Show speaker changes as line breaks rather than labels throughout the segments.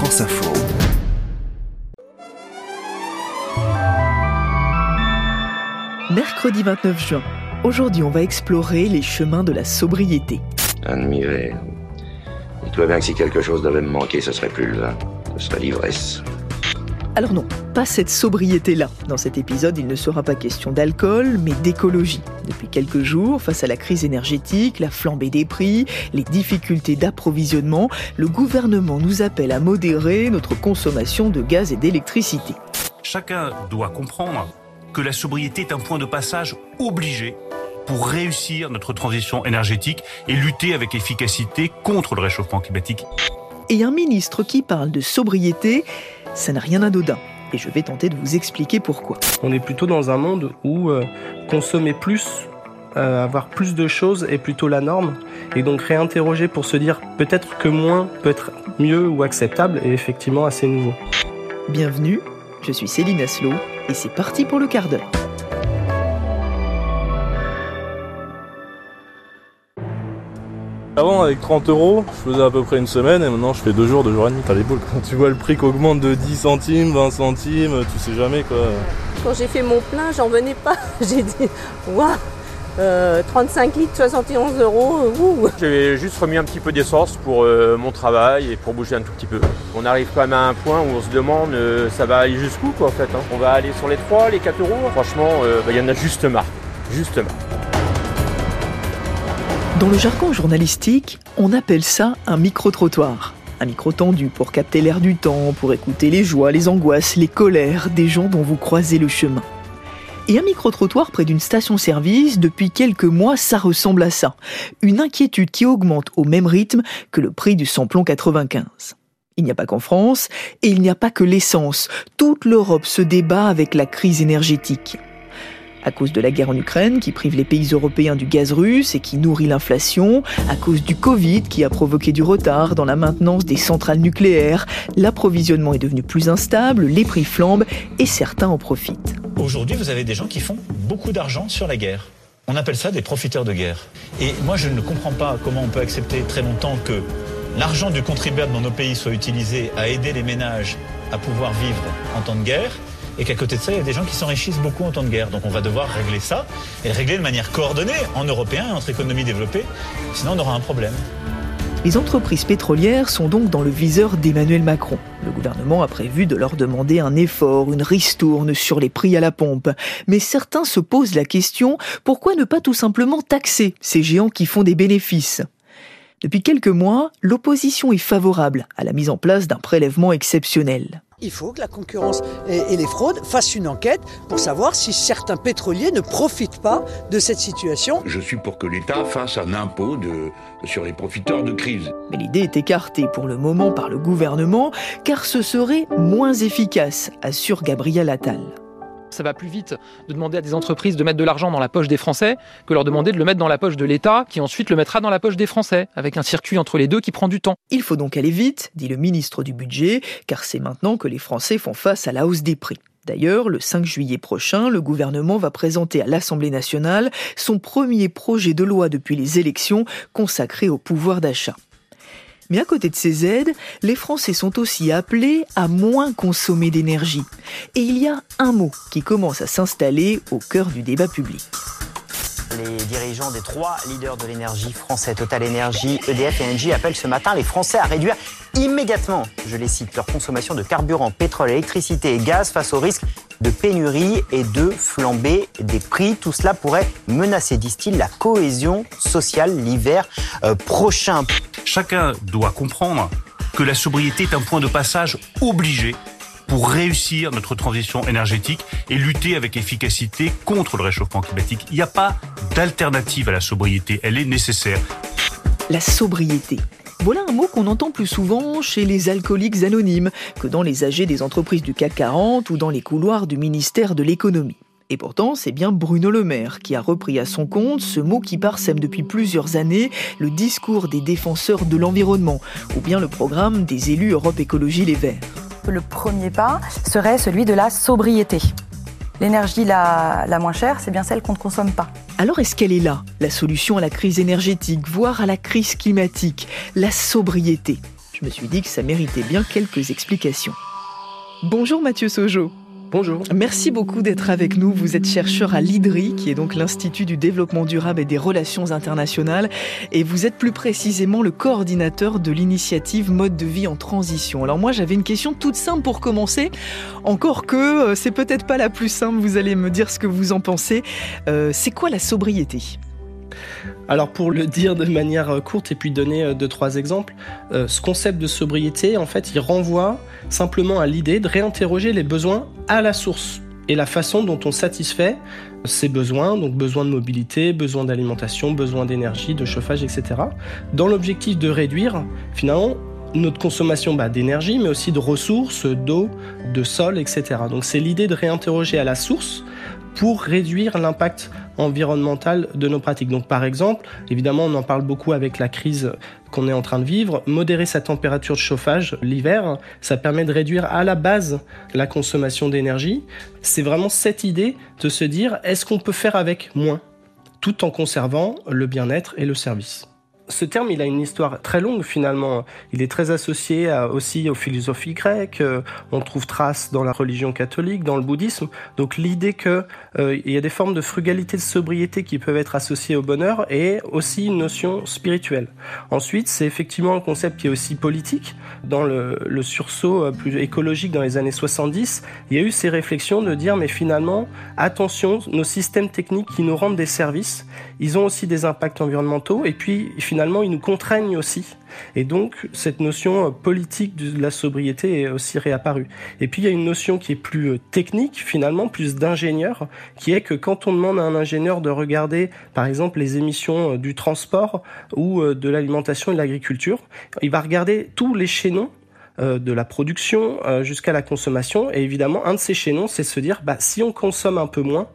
France Info.
Mercredi 29 juin. Aujourd'hui, on va explorer les chemins de la sobriété.
Admirer. Dis-toi bien que si quelque chose devait me manquer, ce serait plus le vin, ce serait l'ivresse.
Alors non, pas cette sobriété-là. Dans cet épisode, il ne sera pas question d'alcool, mais d'écologie. Depuis quelques jours, face à la crise énergétique, la flambée des prix, les difficultés d'approvisionnement, le gouvernement nous appelle à modérer notre consommation de gaz et d'électricité.
Chacun doit comprendre que la sobriété est un point de passage obligé pour réussir notre transition énergétique et lutter avec efficacité contre le réchauffement climatique.
Et un ministre qui parle de sobriété, ça n'a rien d'anodin. Et je vais tenter de vous expliquer pourquoi.
On est plutôt dans un monde où euh, consommer plus, euh, avoir plus de choses est plutôt la norme. Et donc réinterroger pour se dire peut-être que moins peut être mieux ou acceptable est effectivement assez nouveau.
Bienvenue, je suis Céline Aslo et c'est parti pour le quart d'heure.
Avant, avec 30 euros, je faisais à peu près une semaine et maintenant je fais deux jours, deux jours et demi. T'as les boules. Quand tu vois le prix qui augmente de 10 centimes, 20 centimes, tu sais jamais quoi.
Quand j'ai fait mon plein, j'en venais pas. J'ai dit, waouh, euh, 35 litres, 71 euros, ouh.
J'ai juste remis un petit peu d'essence pour euh, mon travail et pour bouger un tout petit peu. On arrive quand même à un point où on se demande euh, ça va aller jusqu'où quoi en fait. hein. On va aller sur les 3, les 4 euros. Franchement, euh, bah, il y en a juste marre. Juste marre.
Dans le jargon journalistique, on appelle ça un micro-trottoir. Un micro tendu pour capter l'air du temps, pour écouter les joies, les angoisses, les colères des gens dont vous croisez le chemin. Et un micro-trottoir près d'une station-service, depuis quelques mois, ça ressemble à ça. Une inquiétude qui augmente au même rythme que le prix du samplon 95. Il n'y a pas qu'en France, et il n'y a pas que l'essence. Toute l'Europe se débat avec la crise énergétique. À cause de la guerre en Ukraine qui prive les pays européens du gaz russe et qui nourrit l'inflation, à cause du Covid qui a provoqué du retard dans la maintenance des centrales nucléaires, l'approvisionnement est devenu plus instable, les prix flambent et certains en profitent.
Aujourd'hui, vous avez des gens qui font beaucoup d'argent sur la guerre. On appelle ça des profiteurs de guerre. Et moi, je ne comprends pas comment on peut accepter très longtemps que l'argent du contribuable dans nos pays soit utilisé à aider les ménages à pouvoir vivre en temps de guerre et qu'à côté de ça, il y a des gens qui s'enrichissent beaucoup en temps de guerre. Donc on va devoir régler ça et le régler de manière coordonnée en européen et entre économies développées. Sinon, on aura un problème.
Les entreprises pétrolières sont donc dans le viseur d'Emmanuel Macron. Le gouvernement a prévu de leur demander un effort, une ristourne sur les prix à la pompe. Mais certains se posent la question, pourquoi ne pas tout simplement taxer ces géants qui font des bénéfices? Depuis quelques mois, l'opposition est favorable à la mise en place d'un prélèvement exceptionnel.
Il faut que la concurrence et, et les fraudes fassent une enquête pour savoir si certains pétroliers ne profitent pas de cette situation.
Je suis pour que l'État fasse un impôt de, sur les profiteurs de crise.
Mais l'idée est écartée pour le moment par le gouvernement, car ce serait moins efficace, assure Gabriel Attal.
Ça va plus vite de demander à des entreprises de mettre de l'argent dans la poche des Français que leur demander de le mettre dans la poche de l'État, qui ensuite le mettra dans la poche des Français, avec un circuit entre les deux qui prend du temps.
Il faut donc aller vite, dit le ministre du Budget, car c'est maintenant que les Français font face à la hausse des prix. D'ailleurs, le 5 juillet prochain, le gouvernement va présenter à l'Assemblée nationale son premier projet de loi depuis les élections consacré au pouvoir d'achat. Mais à côté de ces aides, les Français sont aussi appelés à moins consommer d'énergie. Et il y a un mot qui commence à s'installer au cœur du débat public.
Les dirigeants des trois leaders de l'énergie français, Total Energy, EDF et Engie, appellent ce matin les Français à réduire immédiatement, je les cite, leur consommation de carburant, pétrole, électricité et gaz face au risque de pénurie et de flambée des prix. Tout cela pourrait menacer, disent-ils, la cohésion sociale l'hiver euh, prochain.
Chacun doit comprendre que la sobriété est un point de passage obligé pour réussir notre transition énergétique et lutter avec efficacité contre le réchauffement climatique. Il n'y a pas d'alternative à la sobriété, elle est nécessaire.
La sobriété. Voilà un mot qu'on entend plus souvent chez les alcooliques anonymes que dans les AG des entreprises du CAC 40 ou dans les couloirs du ministère de l'économie. Et pourtant, c'est bien Bruno Le Maire qui a repris à son compte ce mot qui parsème depuis plusieurs années le discours des défenseurs de l'environnement, ou bien le programme des élus Europe Écologie Les Verts.
Le premier pas serait celui de la sobriété. L'énergie la, la moins chère, c'est bien celle qu'on ne consomme pas.
Alors est-ce qu'elle est là, la solution à la crise énergétique, voire à la crise climatique, la sobriété je Je me suis dit que ça méritait bien quelques explications. Bonjour Mathieu Sojo.
Bonjour.
Merci beaucoup d'être avec nous. Vous êtes chercheur à l'IDRI, qui est donc l'Institut du développement durable et des relations internationales, et vous êtes plus précisément le coordinateur de l'initiative Mode de vie en transition. Alors moi, j'avais une question toute simple pour commencer, encore que euh, c'est peut-être pas la plus simple, vous allez me dire ce que vous en pensez. Euh, c'est quoi la sobriété?
Alors pour le dire de manière euh, courte et puis donner euh, deux trois exemples, euh, ce concept de sobriété en fait il renvoie simplement à l'idée de réinterroger les besoins à la source et la façon dont on satisfait ces besoins, donc besoin de mobilité, besoin d'alimentation, besoin d'énergie, de chauffage, etc. Dans l'objectif de réduire finalement notre consommation bah, d'énergie, mais aussi de ressources, d'eau, de sol, etc. Donc c'est l'idée de réinterroger à la source pour réduire l'impact environnemental de nos pratiques. Donc par exemple, évidemment on en parle beaucoup avec la crise qu'on est en train de vivre, modérer sa température de chauffage l'hiver, ça permet de réduire à la base la consommation d'énergie. C'est vraiment cette idée de se dire est-ce qu'on peut faire avec moins tout en conservant le bien-être et le service? Ce terme, il a une histoire très longue finalement. Il est très associé aussi aux philosophies grecques. Euh, on trouve trace dans la religion catholique, dans le bouddhisme. Donc l'idée que euh, y a des formes de frugalité, de sobriété qui peuvent être associées au bonheur et aussi une notion spirituelle. Ensuite, c'est effectivement un concept qui est aussi politique. Dans le, le sursaut euh, plus écologique dans les années 70, il y a eu ces réflexions de dire mais finalement attention, nos systèmes techniques qui nous rendent des services, ils ont aussi des impacts environnementaux et puis finalement finalement, ils nous contraignent aussi. Et donc, cette notion euh, politique de la sobriété est aussi réapparue. Et puis, il y a une notion qui est plus euh, technique, finalement, plus d'ingénieur, qui est que quand on demande à un ingénieur de regarder, par exemple, les émissions euh, du transport ou de l'alimentation et de l'agriculture, il va regarder tous les chaînons de la production jusqu'à la consommation. Et évidemment, un de ces chaînons, c'est se dire, bah, si on consomme un peu moins,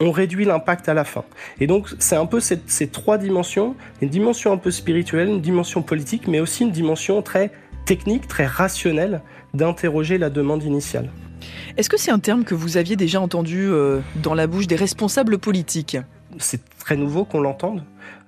on réduit l'impact à la fin. Et donc c'est un peu ces, trois dimensions, une dimension un peu spirituelle, une dimension politique, mais aussi une dimension très technique, très rationnelle d'interroger la demande initiale.
Est-ce que c'est un terme que vous aviez déjà entendu euh, dans la bouche des responsables politiques?
C'est très nouveau qu'on l'entende.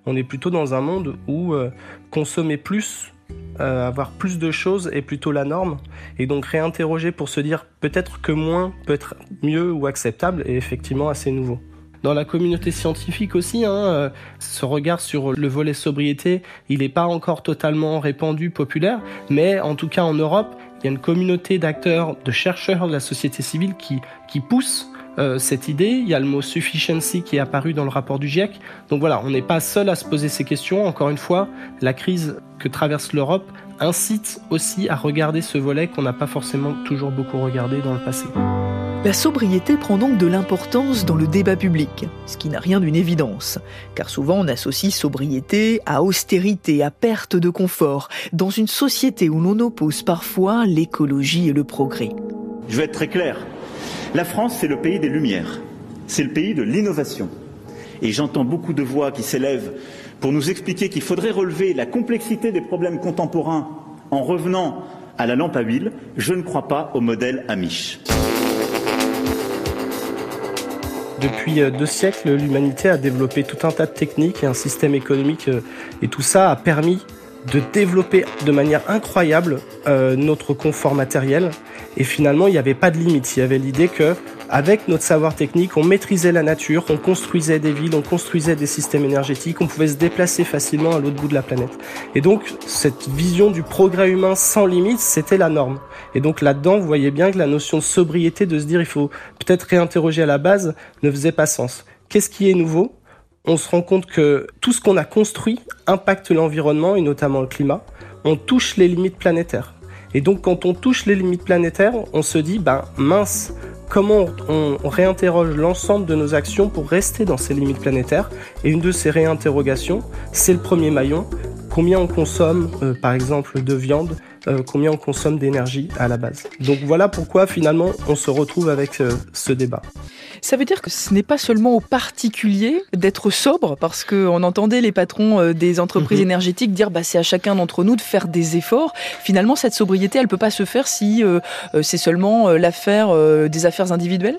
On est plutôt dans un monde où euh, consommer plus euh, avoir plus de choses est plutôt la norme. Et donc réinterroger pour se dire peut-être que moins peut être mieux ou acceptable est effectivement assez nouveau. Dans la communauté scientifique aussi, hein, euh, ce regard sur le volet sobriété, il n'est pas encore totalement répandu, populaire, mais en tout cas en Europe, il y a une communauté d'acteurs, de chercheurs de la société civile qui, qui poussent euh, cette idée. Il y a le mot sufficiency qui est apparu dans le rapport du GIEC. Donc voilà, on n'est pas seul à se poser ces questions. Encore une fois, la crise que traverse l'Europe incite aussi à regarder ce volet qu'on n'a pas forcément toujours beaucoup regardé dans le passé.
La sobriété prend donc de l'importance dans le débat public, ce qui n'a rien d'une évidence, car souvent on associe sobriété à austérité, à perte de confort, dans une société où l'on oppose parfois l'écologie et le progrès.
Je vais être très clair, la France, c'est le pays des Lumières, c'est le pays de l'innovation. Et j'entends beaucoup de voix qui s'élèvent pour nous expliquer qu'il faudrait relever la complexité des problèmes contemporains en revenant à la lampe à huile. Je ne crois pas au modèle Amish.
Depuis euh, deux siècles, l'humanité a développé tout un tas de techniques et un système économique, euh, et tout ça a permis de développer de manière incroyable euh, notre confort matériel. Et finalement, il n'y avait pas de limite. Il y avait l'idée que, avec notre savoir technique, on maîtrisait la nature, on construisait des villes, on construisait des systèmes énergétiques, on pouvait se déplacer facilement à l'autre bout de la planète. Et donc, cette vision du progrès humain sans limite, c'était la norme. Et donc là-dedans, vous voyez bien que la notion de sobriété, de se dire il faut peut-être réinterroger à la base, ne faisait pas sens. Qu'est-ce qui est nouveau? On se rend compte que tout ce qu'on a construit impacte l'environnement et notamment le climat. On touche les limites planétaires. Et donc quand on touche les limites planétaires, on se dit, ben mince, comment on, réinterroge l'ensemble de nos actions pour rester dans ces limites planétaires Et une de ces réinterrogations, c'est le premier maillon. Combien on consomme, euh, par exemple, de viande euh, Combien on consomme d'énergie à la base Donc voilà pourquoi finalement on se retrouve avec euh, ce débat.
Ça veut dire que ce n'est pas seulement aux particuliers d'être sobre, parce qu'on entendait les patrons euh, des entreprises mhm. énergétiques dire bah, c'est à chacun d'entre nous de faire des efforts. Finalement, cette sobriété, elle peut pas se faire si euh, c'est seulement l'affaire des affaires individuelles?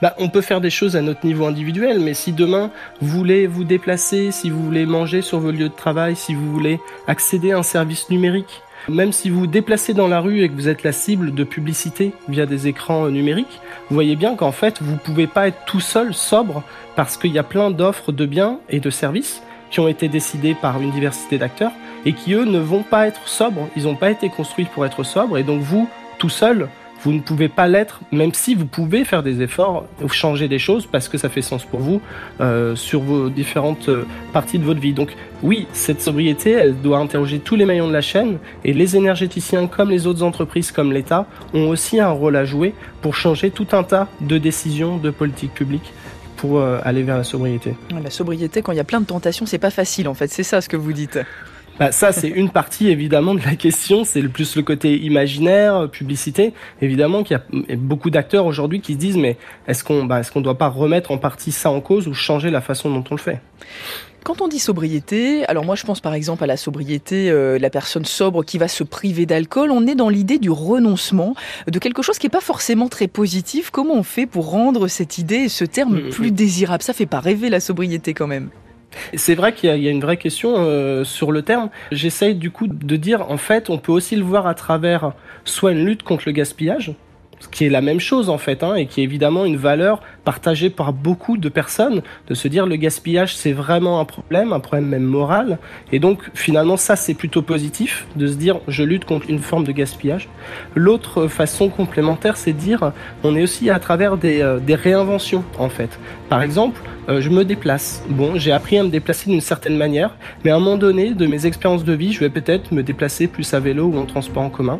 Bah, on peut faire des choses à notre niveau individuel, mais si demain vous voulez vous déplacer, si vous voulez manger sur vos lieux de travail, si vous voulez accéder à un service numérique, Même si vous vous déplacez dans la rue et que vous êtes la cible de publicité via des écrans numériques, vous voyez bien qu'en fait, vous pouvez pas être tout seul sobre parce qu'il y a plein d'offres de biens et de services qui ont été décidés par une diversité d'acteurs et qui eux ne vont pas être sobres. Ils n'ont pas été construits pour être sobres et donc vous, tout seul, vous ne pouvez pas l'être, même si vous pouvez faire des efforts changer des choses parce que ça fait sens pour vous euh, sur vos différentes euh, parties de votre vie. Donc oui, cette sobriété, elle doit interroger tous les maillons de la chaîne et les énergéticiens comme les autres entreprises comme l'État ont aussi un rôle à jouer pour changer tout un tas de décisions de politique publique pour euh, aller vers la sobriété.
La sobriété, quand il y a plein de tentations, c'est pas facile en fait, c'est ça ce que vous dites.
Bah, ça, c'est une partie évidemment de la question. C'est le plus le côté imaginaire, publicité. Évidemment qu'il y a beaucoup d'acteurs aujourd'hui qui se disent mais est-ce qu'on bah, est-ce qu'on doit pas remettre en partie ça en cause ou changer la façon dont on le fait?
Quand on dit sobriété, alors moi je pense par exemple à la sobriété, euh, la personne sobre qui va se priver d'alcool, on est dans l'idée du renoncement, de quelque chose qui n'est pas forcément très positif. Comment on fait pour rendre cette idée et ce terme mm, mm, plus mm. désirable? Ça fait pas rêver la sobriété quand même.
C'est vrai qu'il y, a une vraie question euh, sur le terme. J'essaye du coup de dire, en fait, on peut aussi le voir à travers soit une lutte contre le gaspillage, ce qui est la même chose en fait, hein, et qui est évidemment une valeur partagée par beaucoup de personnes, de se dire le gaspillage c'est vraiment un problème, un problème même moral, et donc finalement ça c'est plutôt positif, de se dire je lutte contre une forme de gaspillage. L'autre façon complémentaire c'est de dire on est aussi à travers des, euh, des réinventions en fait. Par exemple, euh, je me déplace. Bon, j'ai appris à me déplacer d'une certaine manière, mais à un moment donné de mes expériences de vie, je vais peut-être me déplacer plus à vélo ou en transport en commun.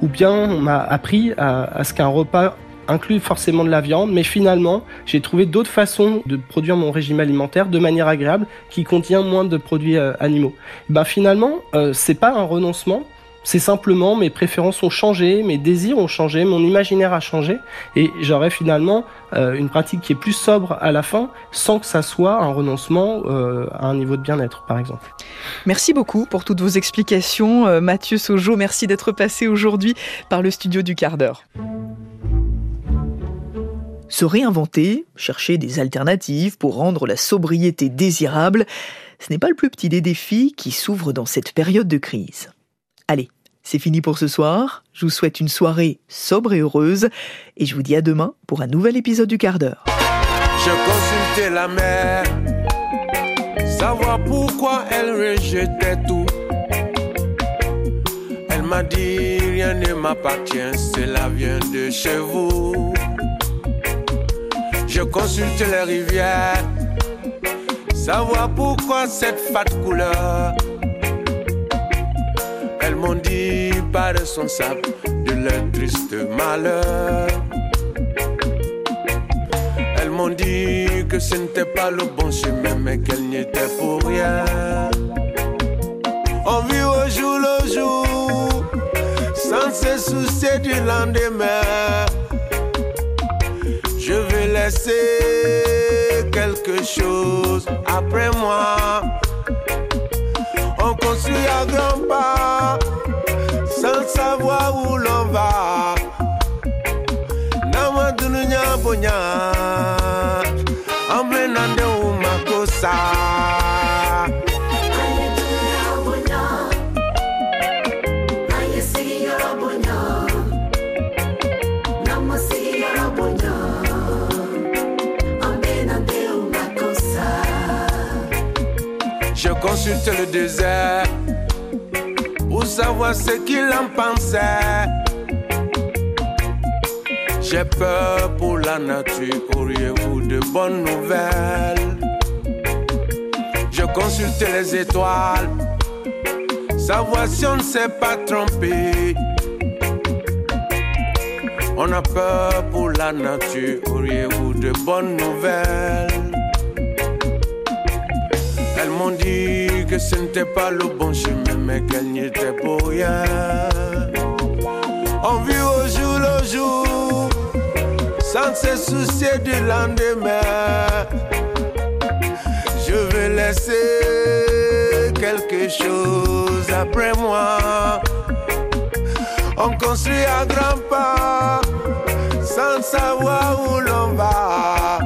Ou bien on m'a appris à, ce qu'un repas inclut forcément de la viande, mais finalement, j'ai trouvé d'autres façons de produire mon régime alimentaire de manière agréable qui contient moins de produits euh, animaux. Ben finalement, euh, c'est pas un renoncement, c'est simplement mes préférences ont changé, mes désirs ont changé, mon imaginaire a changé, et j'aurais finalement euh, une pratique qui est plus sobre à la fin, sans que ça soit un renoncement euh, à un niveau de bien-être, par exemple.
Merci beaucoup pour toutes vos explications, Mathieu Sojo. Merci d'être passé aujourd'hui par le studio du quart d'heure. Se réinventer, chercher des alternatives pour rendre la sobriété désirable, ce n'est pas le plus petit des défis qui s'ouvrent dans cette période de crise. Allez, c'est fini pour ce soir. Je vous souhaite une soirée sobre et heureuse. Et je vous dis à demain pour un nouvel épisode du quart d'heure.
Je consultais la mère, savoir pourquoi elle rejetait tout. Elle m'a dit rien ne m'appartient, cela vient de chez vous. Je consulte les rivières, savoir pourquoi cette fat couleur. Elles m'ont dit pas responsable de leur triste malheur. Elles m'ont dit que ce n'était pas le bon chemin, mais qu'elle n'y était pour rien. On vit au jour le jour, sans se soucier du lendemain. Laisser quelque chose après moi on construit à grands pas sans savoir où l'on va. Consulte le désert pour savoir ce qu'il en pensait. J'ai peur pour la nature, auriez-vous de bonnes nouvelles? Je consulte les étoiles, savoir si on ne s'est pas trompé. On a peur pour la nature, auriez-vous de bonnes nouvelles? Elles m'ont dit que ce n'était pas le bon chemin, mais qu'elle n'y était pour rien. On vit au jour le jour, sans se soucier du lendemain. Je vais laisser quelque chose après moi. On construit à grands pas, sans savoir où l'on va.